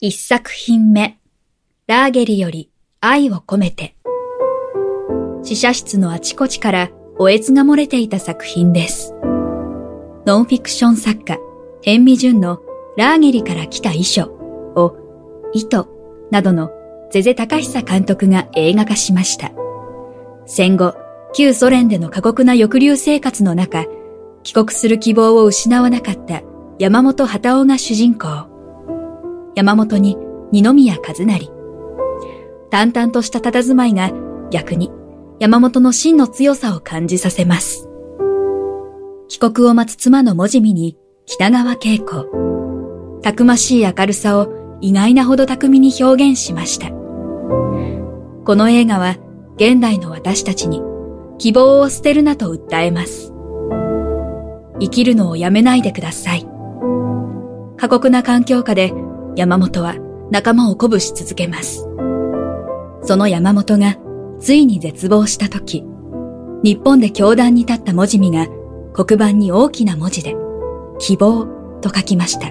一作品目ラーゲリより愛を込めて試写室のあちこちからおえつが漏れていた作品ですノンフィクション作家、ヘンミジュンのラーゲリから来た遺書を、糸などのゼゼ高久監督が映画化しました。戦後、旧ソ連での過酷な抑留生活の中、帰国する希望を失わなかった山本畑夫が主人公。山本に二宮和也。淡々とした佇まいが逆に山本の真の強さを感じさせます。帰国を待つ妻の文字見に北川景子。たくましい明るさを意外なほど巧みに表現しました。この映画は現代の私たちに希望を捨てるなと訴えます。生きるのをやめないでください。過酷な環境下で山本は仲間を鼓舞し続けます。その山本がついに絶望した時、日本で教壇に立った文字見が黒板に大きな文字で希望と書きました。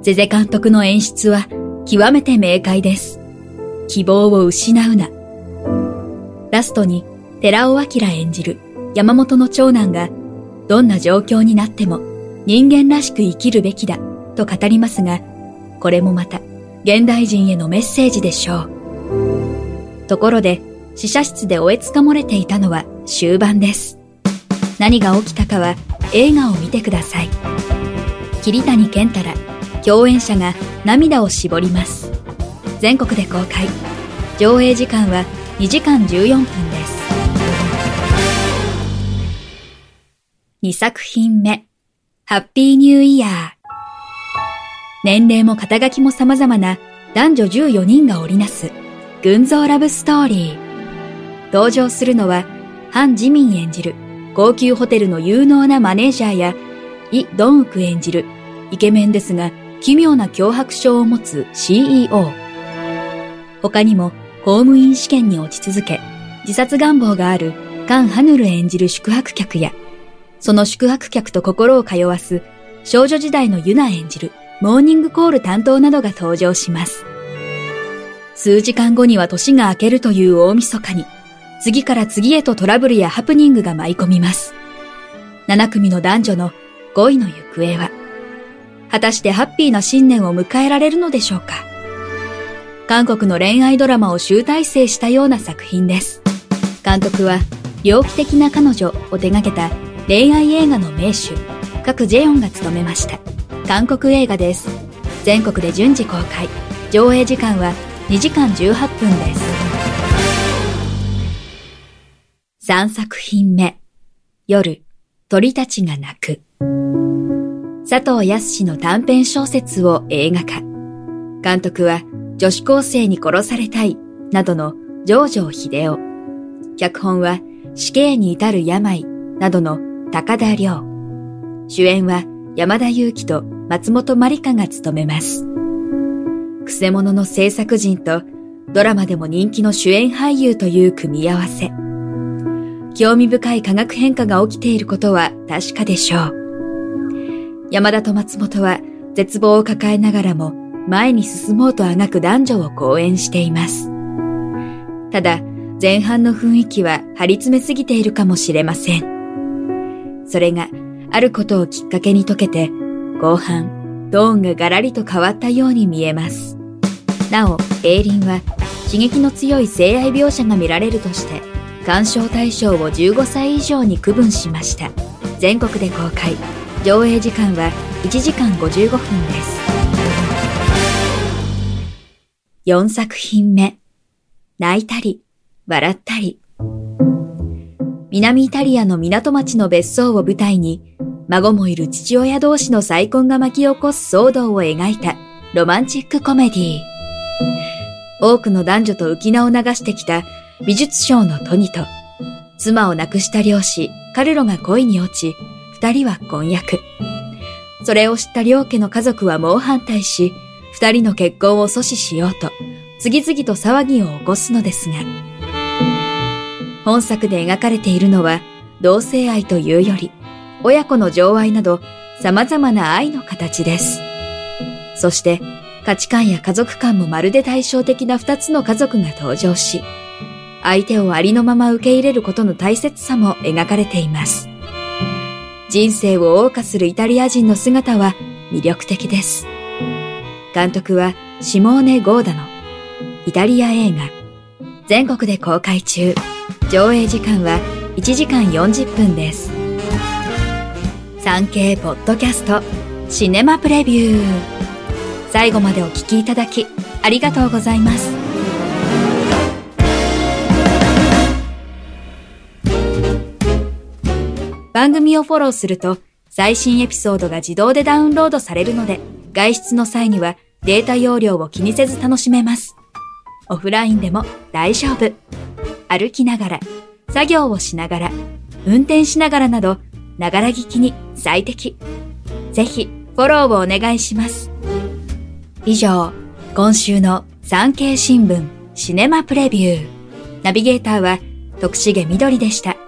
ゼゼ監督の演出は極めて明快です。希望を失うな。ラストに寺尾明演じる山本の長男がどんな状況になっても人間らしく生きるべきだと語りますが、これもまた現代人へのメッセージでしょう。ところで、試写室でおえつか漏れていたのは終盤です。何が起きたかは映画を見てください。桐谷健太ら共演者が涙を絞ります。全国で公開。上映時間は2時間14分です。2作品目。ハッピーニューイヤー。年齢も肩書きも様々な男女14人が織りなす群像ラブストーリー。登場するのは、ハン・ジミン演じる高級ホテルの有能なマネージャーや、イ・ドンウク演じるイケメンですが奇妙な脅迫症を持つ CEO。他にも公務員試験に落ち続け、自殺願望があるカン・ハヌル演じる宿泊客や、その宿泊客と心を通わす少女時代のユナ演じるモーニングコール担当などが登場します。数時間後には年が明けるという大晦日に、次から次へとトラブルやハプニングが舞い込みます。7組の男女の恋の行方は、果たしてハッピーな新年を迎えられるのでしょうか韓国の恋愛ドラマを集大成したような作品です。監督は、猟奇的な彼女を手掛けた恋愛映画の名手、クジェヨンが務めました。韓国映画です。全国で順次公開。上映時間は2時間18分です。3作品目。夜、鳥たちが泣く。佐藤康の短編小説を映画化。監督は女子高生に殺されたいなどの上条秀夫。脚本は死刑に至る病などの高田亮。主演は山田裕貴と松本まりかが務めます。くせ者の制作人とドラマでも人気の主演俳優という組み合わせ。興味深い化学変化が起きていることは確かでしょう。山田と松本は絶望を抱えながらも前に進もうとあがく男女を講演しています。ただ、前半の雰囲気は張り詰めすぎているかもしれません。それがあることをきっかけに解けて、後半、トーンがガラリと変わったように見えます。なお、エイリンは刺激の強い性愛描写が見られるとして、鑑賞対象を15歳以上に区分しました。全国で公開。上映時間は1時間55分です。4作品目。泣いたり笑ったり。南イタリアの港町の別荘を舞台に孫もいる父親同士の再婚が巻き起こす騒動を描いたロマンチックコメディー多くの男女と浮き名を流してきた美術商のトニと、妻を亡くした漁師カルロが恋に落ち、二人は婚約。それを知った両家の家族は猛反対し、二人の結婚を阻止しようと、次々と騒ぎを起こすのですが、本作で描かれているのは、同性愛というより、親子の情愛など、様々な愛の形です。そして、価値観や家族観もまるで対照的な二つの家族が登場し、相手をありのまま受け入れることの大切さも描かれています。人生を謳歌するイタリア人の姿は魅力的です。監督はシモーネ・ゴーダのイタリア映画全国で公開中上映時間は1時間40分です 3K ポッドキャストシネマプレビュー最後までお聞きいただきありがとうございます番組をフォローすると最新エピソードが自動でダウンロードされるので外出の際にはデータ容量を気にせず楽しめます。オフラインでも大丈夫。歩きながら、作業をしながら、運転しながらなど、ながら聞きに最適。ぜひ、フォローをお願いします。以上、今週の産経新聞シネマプレビュー。ナビゲーターは徳重みどりでした。